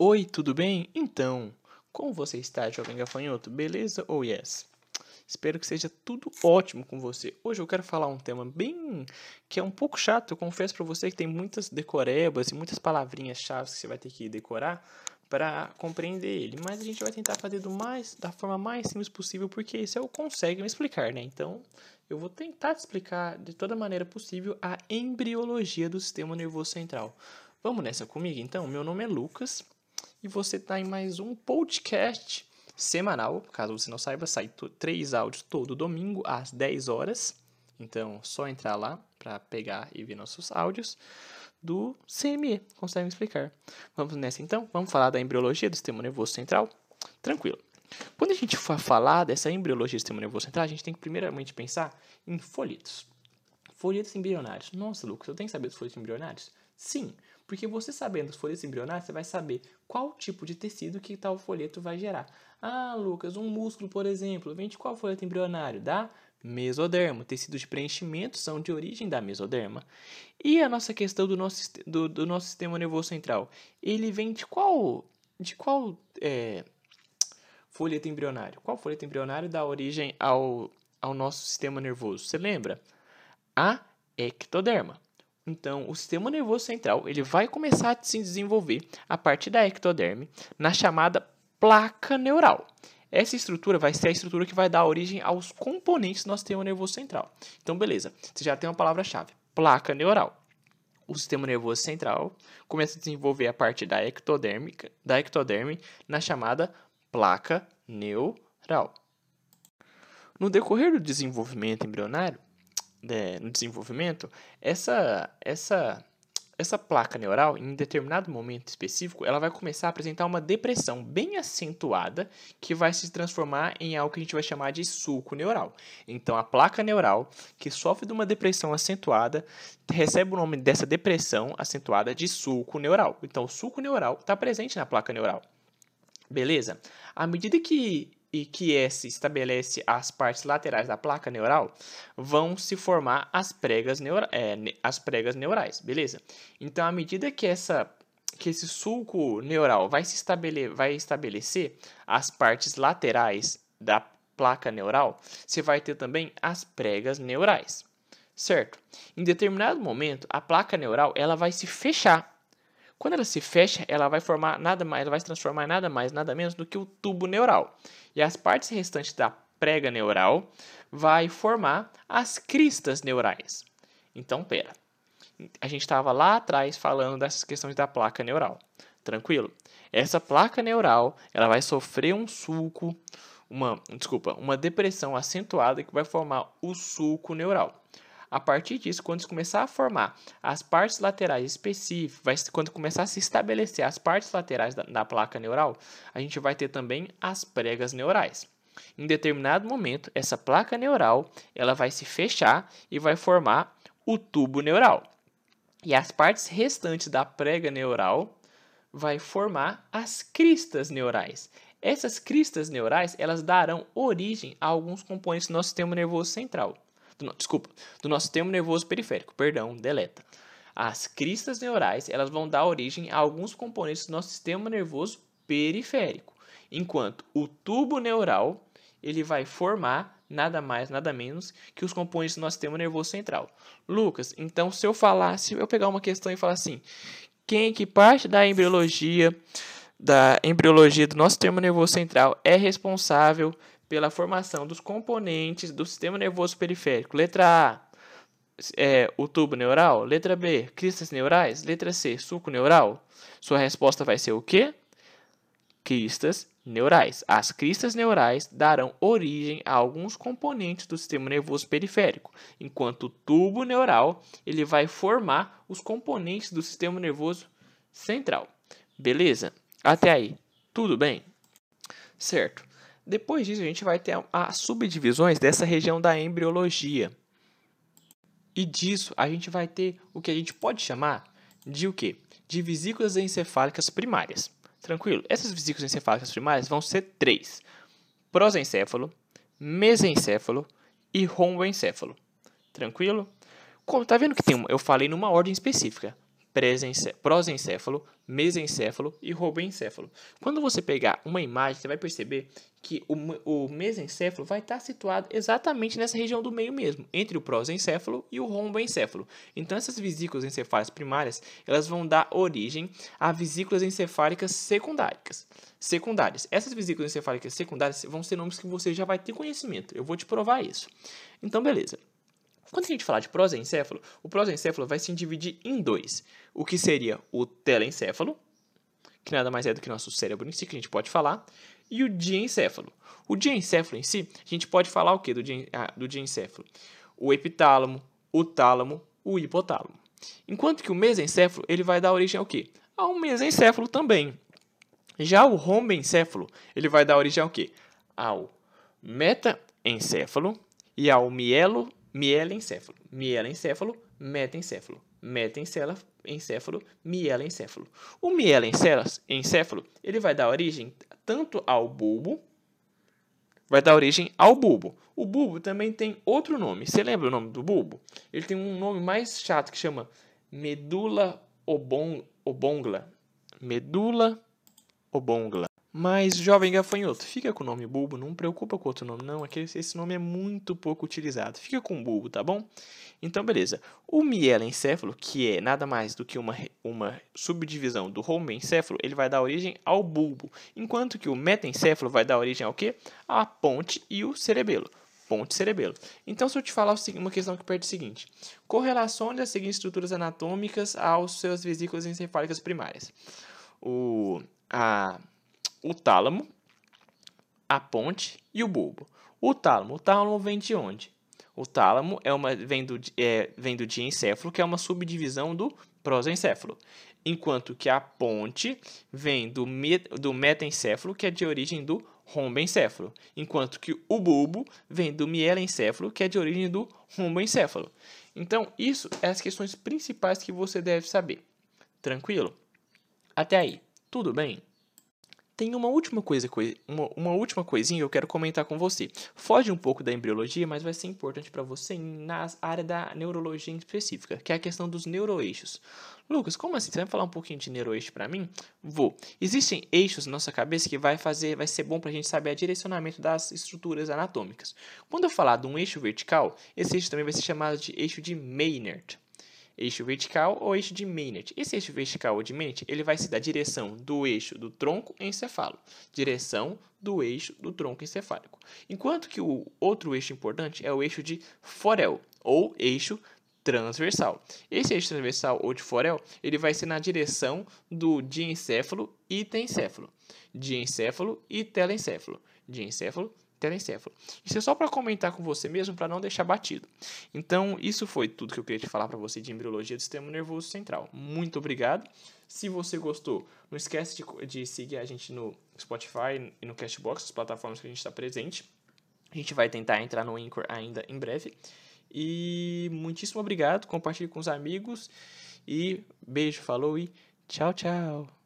Oi, tudo bem? Então, como você está, jovem gafanhoto? Beleza ou yes? Espero que seja tudo ótimo com você. Hoje eu quero falar um tema bem que é um pouco chato. Eu confesso para você que tem muitas decorebas e muitas palavrinhas chaves que você vai ter que decorar para compreender ele. Mas a gente vai tentar fazer do mais da forma mais simples possível, porque isso eu consigo me explicar, né? Então, eu vou tentar te explicar de toda maneira possível a embriologia do sistema nervoso central. Vamos nessa comigo? Então, meu nome é Lucas e você está em mais um podcast semanal. Caso você não saiba, sai três áudios todo domingo às 10 horas. Então, só entrar lá para pegar e ver nossos áudios do CME. Consegue explicar? Vamos nessa então? Vamos falar da embriologia do sistema nervoso central? Tranquilo. Quando a gente for falar dessa embriologia do sistema nervoso central, a gente tem que primeiramente pensar em folhetos. Folhetos embrionários. Nossa, Lucas, eu tenho que saber dos folhetos embrionários? Sim, porque você sabendo os folhetos embrionários, você vai saber qual tipo de tecido que tal folheto vai gerar. Ah, Lucas, um músculo, por exemplo, vem de qual folheto embrionário? Da mesoderma. Tecidos de preenchimento são de origem da mesoderma. E a nossa questão do nosso, do, do nosso sistema nervoso central? Ele vem de qual, de qual é, folheto embrionário? Qual folheto embrionário dá origem ao, ao nosso sistema nervoso? Você lembra? A ectoderma. Então, o sistema nervoso central ele vai começar a se desenvolver a partir da ectoderme na chamada placa neural. Essa estrutura vai ser a estrutura que vai dar origem aos componentes do nosso sistema nervoso central. Então, beleza, você já tem uma palavra-chave, placa neural. O sistema nervoso central começa a desenvolver a partir da ectoderme, da ectoderme na chamada placa neural. No decorrer do desenvolvimento embrionário, é, no desenvolvimento, essa, essa, essa placa neural, em determinado momento específico, ela vai começar a apresentar uma depressão bem acentuada que vai se transformar em algo que a gente vai chamar de sulco neural. Então, a placa neural, que sofre de uma depressão acentuada, recebe o nome dessa depressão acentuada de sulco neural. Então, o sulco neural está presente na placa neural. Beleza? À medida que e que S estabelece as partes laterais da placa neural, vão se formar as pregas, neura, é, as pregas neurais, beleza? Então, à medida que, essa, que esse sulco neural vai, se estabele, vai estabelecer as partes laterais da placa neural, você vai ter também as pregas neurais, certo? Em determinado momento, a placa neural ela vai se fechar. Quando ela se fecha, ela vai formar nada mais, ela vai se transformar em nada mais, nada menos do que o tubo neural. E as partes restantes da prega neural vai formar as cristas neurais. Então, pera. A gente estava lá atrás falando dessas questões da placa neural. Tranquilo? Essa placa neural, ela vai sofrer um sulco, uma, desculpa, uma depressão acentuada que vai formar o sulco neural. A partir disso, quando começar a formar as partes laterais específicas, quando começar a se estabelecer as partes laterais da, da placa neural, a gente vai ter também as pregas neurais. Em determinado momento, essa placa neural ela vai se fechar e vai formar o tubo neural. E as partes restantes da prega neural vai formar as cristas neurais. Essas cristas neurais elas darão origem a alguns componentes do nosso sistema nervoso central do, desculpa, do nosso sistema nervoso periférico, perdão, deleta. As cristas neurais, elas vão dar origem a alguns componentes do nosso sistema nervoso periférico, enquanto o tubo neural, ele vai formar nada mais, nada menos que os componentes do nosso sistema nervoso central. Lucas, então se eu falasse, eu pegar uma questão e falar assim, quem que parte da embriologia da embriologia do nosso sistema nervoso central é responsável pela formação dos componentes do sistema nervoso periférico. Letra A, é, o tubo neural. Letra B, cristas neurais. Letra C, suco neural. Sua resposta vai ser o quê? Cristas neurais. As cristas neurais darão origem a alguns componentes do sistema nervoso periférico, enquanto o tubo neural ele vai formar os componentes do sistema nervoso central. Beleza? Até aí, tudo bem? Certo. Depois disso, a gente vai ter as subdivisões dessa região da embriologia. E disso, a gente vai ter o que a gente pode chamar de o quê? De vesículas encefálicas primárias. Tranquilo? Essas vesículas encefálicas primárias vão ser três: prosencéfalo, mesencéfalo e romboencéfalo. Tranquilo? Como tá vendo que tem, eu falei numa ordem específica: prosencéfalo, mesencéfalo e roboencéfalo. Quando você pegar uma imagem, você vai perceber que o, o mesencéfalo vai estar situado exatamente nessa região do meio mesmo, entre o prosencéfalo e o romboencéfalo. Então, essas vesículas encefálicas primárias, elas vão dar origem a vesículas encefálicas secundárias. secundárias. Essas vesículas encefálicas secundárias vão ser nomes que você já vai ter conhecimento. Eu vou te provar isso. Então, beleza. Quando a gente falar de prosencéfalo, o prosencéfalo vai se dividir em dois. O que seria o telencéfalo, que nada mais é do que nosso cérebro em si, que a gente pode falar, e o diencéfalo. O diencéfalo em si, a gente pode falar o que do, dien, ah, do diencéfalo? O epitálamo, o tálamo, o hipotálamo. Enquanto que o mesencéfalo, ele vai dar origem ao quê? Ao mesencéfalo também. Já o rombencéfalo, ele vai dar origem ao quê? Ao metaencéfalo e ao mielo mielencéfalo, mielencéfalo, metencéfalo, metencéfalo, mielencéfalo. O mielencéfalo, ele vai dar origem tanto ao bulbo, vai dar origem ao bulbo. O bulbo também tem outro nome. Você lembra o nome do bulbo? Ele tem um nome mais chato que chama medula obongla. Medula obongla. Mas, jovem gafanhoto, fica com o nome bulbo, não preocupa com outro nome, não. Aquele, esse nome é muito pouco utilizado. Fica com bulbo, tá bom? Então, beleza. O mielencéfalo, que é nada mais do que uma, uma subdivisão do homencéfalo, ele vai dar origem ao bulbo. Enquanto que o metencéfalo vai dar origem ao quê? À ponte e o cerebelo ponte cerebelo. Então, se eu te falar uma questão que perde o seguinte: correlacione as seguintes estruturas anatômicas aos seus vesículas encefálicas primárias. O, a o tálamo, a ponte e o bulbo. O tálamo, o tálamo vem de onde? O tálamo é uma, vem, do, é, vem do diencéfalo, que é uma subdivisão do prosencéfalo. Enquanto que a ponte vem do, met, do metaencéfalo, que é de origem do rombencéfalo. Enquanto que o bulbo vem do mielencéfalo, que é de origem do romboencéfalo. Então, isso é as questões principais que você deve saber. Tranquilo? Até aí, tudo bem? Tem uma última coisa, uma, uma última coisinha que eu quero comentar com você. Foge um pouco da embriologia, mas vai ser importante para você na área da neurologia em específica, que é a questão dos neuroeixos. Lucas, como assim? Você vai falar um pouquinho de neuroeixo para mim? Vou. Existem eixos na nossa cabeça que vai fazer, vai ser bom para a gente saber o direcionamento das estruturas anatômicas. Quando eu falar de um eixo vertical, esse eixo também vai ser chamado de eixo de Maynard eixo vertical ou eixo de Maynard. Esse eixo vertical ou de Maynard, ele vai ser da direção do eixo do tronco encefalo, direção do eixo do tronco encefálico. Enquanto que o outro eixo importante é o eixo de Forel, ou eixo transversal. Esse eixo transversal ou de Forel, ele vai ser na direção do diencéfalo e tencéfalo, diencéfalo e telencéfalo, diencéfalo telencéfalo. Isso é só para comentar com você mesmo, para não deixar batido. Então, isso foi tudo que eu queria te falar para você de embriologia do sistema nervoso central. Muito obrigado. Se você gostou, não esquece de, de seguir a gente no Spotify e no Castbox, as plataformas que a gente está presente. A gente vai tentar entrar no Anchor ainda em breve. E muitíssimo obrigado, compartilhe com os amigos. E beijo, falou e tchau, tchau.